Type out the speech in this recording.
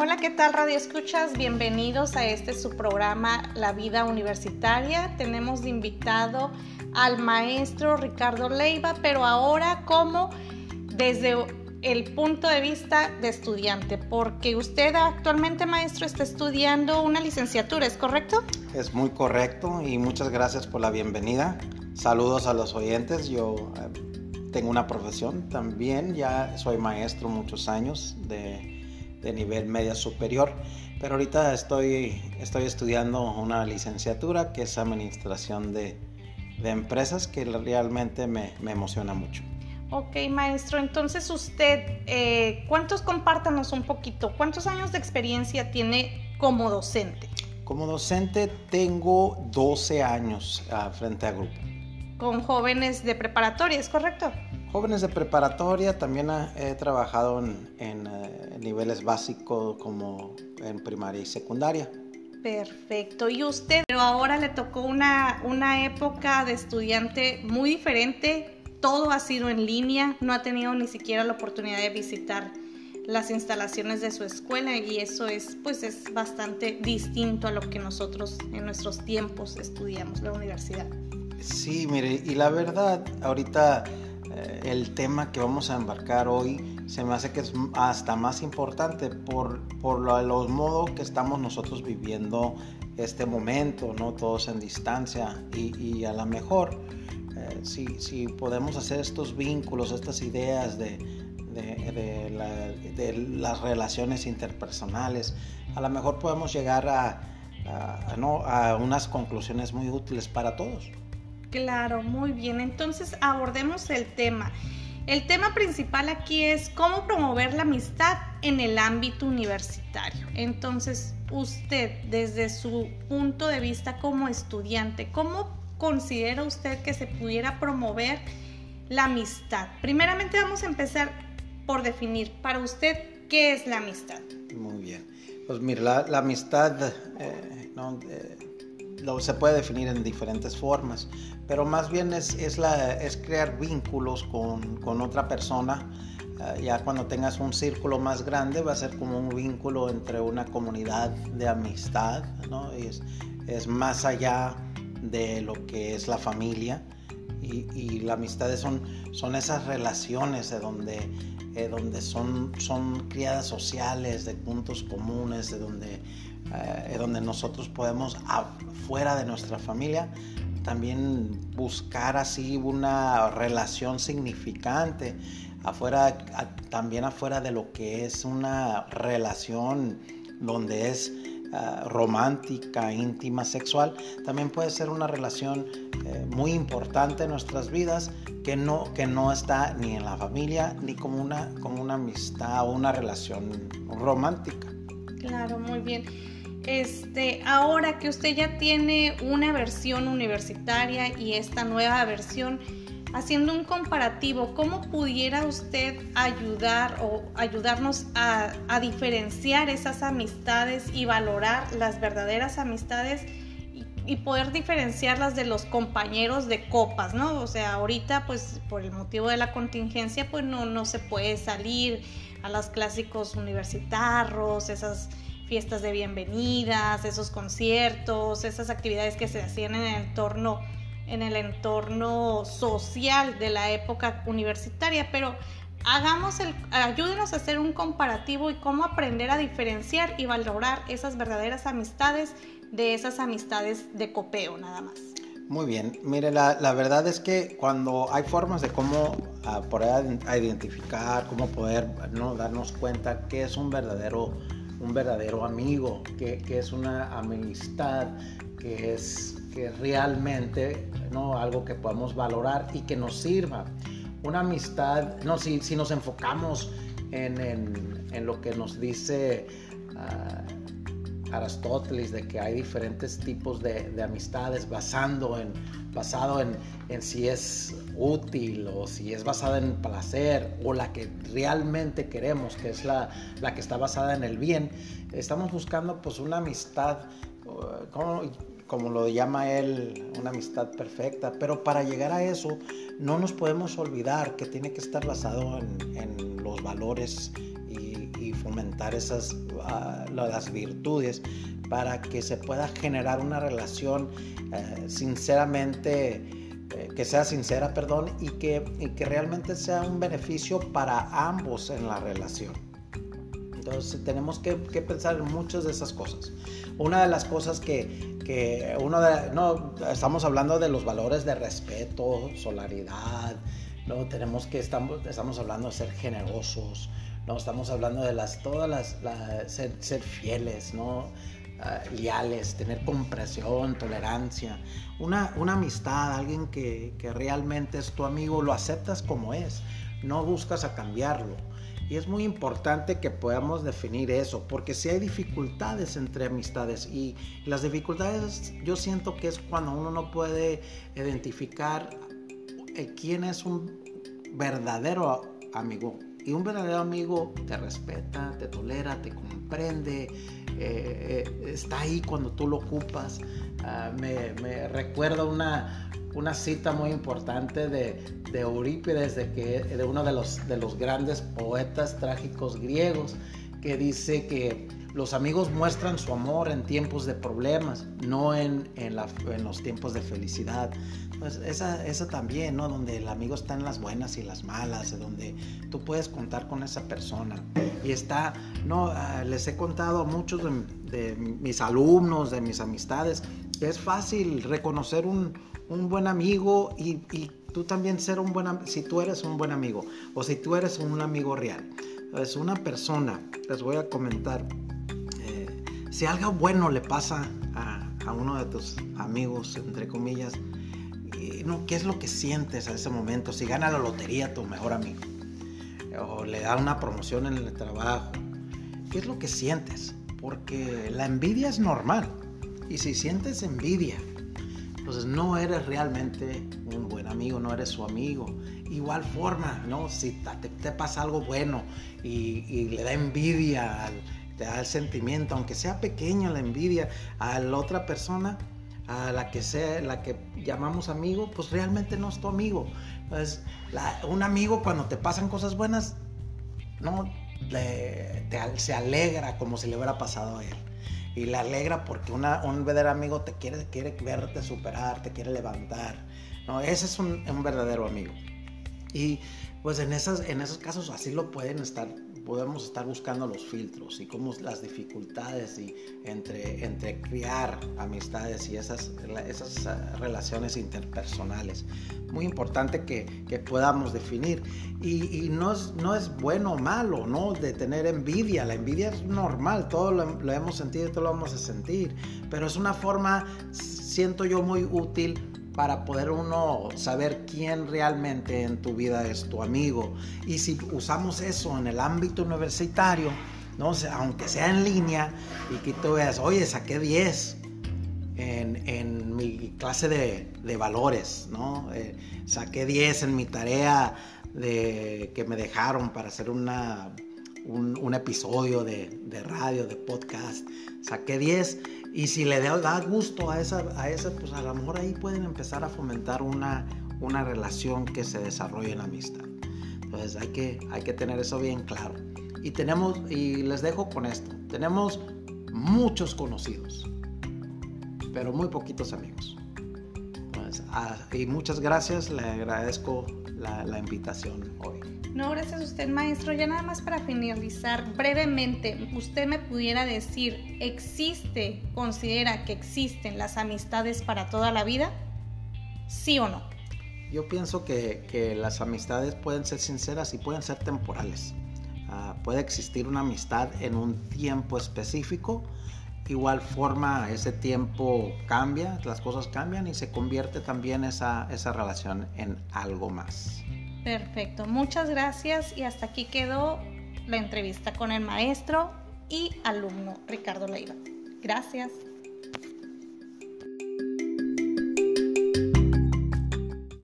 Hola, ¿qué tal Radio Escuchas? Bienvenidos a este su programa La Vida Universitaria. Tenemos de invitado al maestro Ricardo Leiva, pero ahora como desde el punto de vista de estudiante, porque usted actualmente, maestro, está estudiando una licenciatura, ¿es correcto? Es muy correcto y muchas gracias por la bienvenida. Saludos a los oyentes. Yo eh, tengo una profesión también, ya soy maestro muchos años de, nivel media superior, pero ahorita estoy, estoy estudiando una licenciatura que es administración de, empresas que realmente me, me emociona mucho. Ok, maestro, entonces usted, eh, ¿cuántos compártanos un poquito? ¿Cuántos años de experiencia tiene como docente? Como docente tengo 12 años uh, frente a grupo. Con jóvenes de preparatoria, ¿es correcto? Jóvenes de preparatoria, también he trabajado en, en uh, niveles básicos como en primaria y secundaria. Perfecto. Y usted, pero ahora le tocó una, una época de estudiante muy diferente todo ha sido en línea, no ha tenido ni siquiera la oportunidad de visitar las instalaciones de su escuela y eso es pues es bastante distinto a lo que nosotros en nuestros tiempos estudiamos la universidad. Sí, mire, y la verdad, ahorita eh, el tema que vamos a embarcar hoy se me hace que es hasta más importante por, por los modos que estamos nosotros viviendo este momento, ¿no? Todos en distancia y, a lo mejor si, podemos hacer estos vínculos, estas ideas de, las relaciones interpersonales, a lo mejor podemos llegar a, a, unas conclusiones muy útiles para todos. Claro, muy bien. Entonces abordemos el tema. El tema principal aquí es cómo promover la amistad en el ámbito universitario. Entonces, usted, desde su punto de vista como estudiante, ¿cómo considera usted que se pudiera promover la amistad? Primeramente vamos a empezar por definir para usted qué es la amistad. Muy bien. Pues mira, la, amistad eh, eh, lo, se puede definir en diferentes formas, pero más bien es, es, la, es crear vínculos con, con otra persona. Eh, ya cuando tengas un círculo más grande va a ser como un vínculo entre una comunidad de amistad, ¿no? es, es más allá de lo que es la familia y, y la amistad son, son esas relaciones de donde, eh, donde son, son criadas sociales, de puntos comunes, de donde, eh, donde nosotros podemos, fuera de nuestra familia, también buscar así una relación significante afuera también afuera de lo que es una relación donde es Ah, romántica, íntima, sexual, también puede ser una relación eh, muy importante en nuestras vidas que no, que no está ni en la familia ni como una, como una amistad o una relación romántica. Claro, muy bien. Este, ahora que usted ya tiene una versión universitaria y esta nueva versión, haciendo un comparativo, ¿cómo pudiera usted ayudar o ayudarnos a, diferenciar esas amistades y valorar las verdaderas amistades y, poder diferenciarlas de los compañeros de copas, ¿no? O sea, ahorita pues por el motivo de la contingencia pues no, no se puede salir a los clásicos universitarios, esas fiestas de bienvenidas, esos conciertos, esas actividades que se hacían en el entorno en el entorno social de la época universitaria, pero hagamos el, ayúdenos a hacer un comparativo y cómo aprender a diferenciar y valorar esas verdaderas amistades de esas amistades de copeo nada más. Muy bien, mire, la, la verdad es que cuando hay formas de cómo uh, poder identificar, cómo poder ¿no? darnos cuenta que es un verdadero, un verdadero amigo, que, que es una amistad, que es que realmente, ¿no? Algo que podamos valorar y que nos sirva. Una amistad, no, si, si nos enfocamos en, en, lo que nos dice uh, Aristóteles, de que hay diferentes tipos de, de amistades basando en, basado en, en, si es útil o si es basada en placer o la que realmente queremos, que es la, la que está basada en el bien, estamos buscando pues una amistad, uh, ¿cómo? como lo llama él, una amistad perfecta. Pero para llegar a eso, no nos podemos olvidar que tiene que estar basado en, los valores y, y, fomentar esas ah, las virtudes para que se pueda generar una relación eh, sinceramente eh, que sea sincera, perdón, y que, que realmente sea un beneficio para ambos en la relación. Entonces tenemos que, pensar en muchas de esas cosas. Una de las cosas que, que uno de, no, estamos hablando de los valores de respeto, solaridad, no tenemos que estamos, estamos hablando de ser generosos, no estamos hablando de las todas las, ser, ser, fieles, no Ah, leales, tener comprensión, tolerancia, una, una amistad, alguien que, que, realmente es tu amigo, lo aceptas como es, no buscas a cambiarlo. Y es muy importante que podamos definir eso, porque si hay dificultades entre amistades y las dificultades yo siento que es cuando uno no puede identificar eh, quién es un verdadero amigo. Y un verdadero amigo te respeta, te tolera, te comprende, eh, eh, está ahí cuando tú lo ocupas. Ah, me, me, recuerda una, una cita muy importante de, de Eurípides, de, que, de uno de los, de los grandes poetas trágicos griegos, que dice que los amigos muestran su amor en tiempos de problemas, no en, en, los tiempos de felicidad. Pues esa, esa, también, ¿no? Donde el amigo está en las buenas y las malas, donde tú puedes contar con esa persona. Y está, no, ah, les he contado a muchos de, mis alumnos, de mis amistades, es fácil reconocer un, un buen amigo y, y, tú también ser un buen si tú eres un buen amigo o si tú eres un amigo real. Es una persona, les voy a comentar, si algo bueno le pasa a, uno de tus amigos, entre comillas, no, ¿qué es lo que sientes a ese momento? Si gana la lotería tu mejor amigo, o le da una promoción en el trabajo, ¿qué es lo que sientes? Porque la envidia es normal. Y si sientes envidia, entonces no eres realmente un buen amigo, no eres su amigo. Igual forma, ¿no? Si te, pasa algo bueno y, y le da envidia al te da el sentimiento, aunque sea pequeño la envidia a la otra persona, a la que sea, la que llamamos amigo, pues realmente no es tu amigo. Pues un amigo cuando te pasan cosas buenas, no, se alegra como si le hubiera pasado a él. Y le alegra porque una, un verdadero amigo te quiere, quiere verte superar, te quiere levantar. No, ese es un, un verdadero amigo. Y pues en, esas, en esos casos así lo pueden estar podemos estar buscando los filtros y cómo las dificultades y entre, entre crear amistades y esas, esas ah, relaciones interpersonales. Muy importante que, que podamos definir. Y, no, es, no es bueno o malo, ¿no? De tener envidia. La envidia es normal, todo lo, lo hemos sentido y todo lo vamos a sentir. Pero es una forma, siento yo, muy útil para poder uno saber quién realmente en tu vida es tu amigo. Y si usamos eso en el ámbito universitario, ¿no? aunque sea en línea, y que tú veas, oye, saqué 10 en, mi clase de, valores, ¿no? Eh, saqué 10 en mi tarea de, que me dejaron para hacer una, un, episodio de, radio, de podcast, saqué 10 y si le da gusto a esa, a esa, pues a lo mejor ahí pueden empezar a fomentar una, una relación que se desarrolle en amistad. Entonces hay que, hay que tener eso bien claro. Y tenemos, y les dejo con esto, tenemos muchos conocidos, pero muy poquitos amigos. Ah, y muchas gracias, le agradezco la, la invitación hoy. No, gracias a usted, maestro. Ya nada más para finalizar, brevemente, usted me pudiera decir, ¿existe, considera que existen las amistades para toda la vida? ¿Sí o no? Yo pienso que, las amistades pueden ser sinceras y pueden ser temporales. Ah, puede existir una amistad en un tiempo específico. Igual forma, ese tiempo cambia, las cosas cambian y se convierte también esa, esa relación en algo más. Perfecto, muchas gracias y hasta aquí quedó la entrevista con el maestro y alumno Ricardo Leiva. Gracias.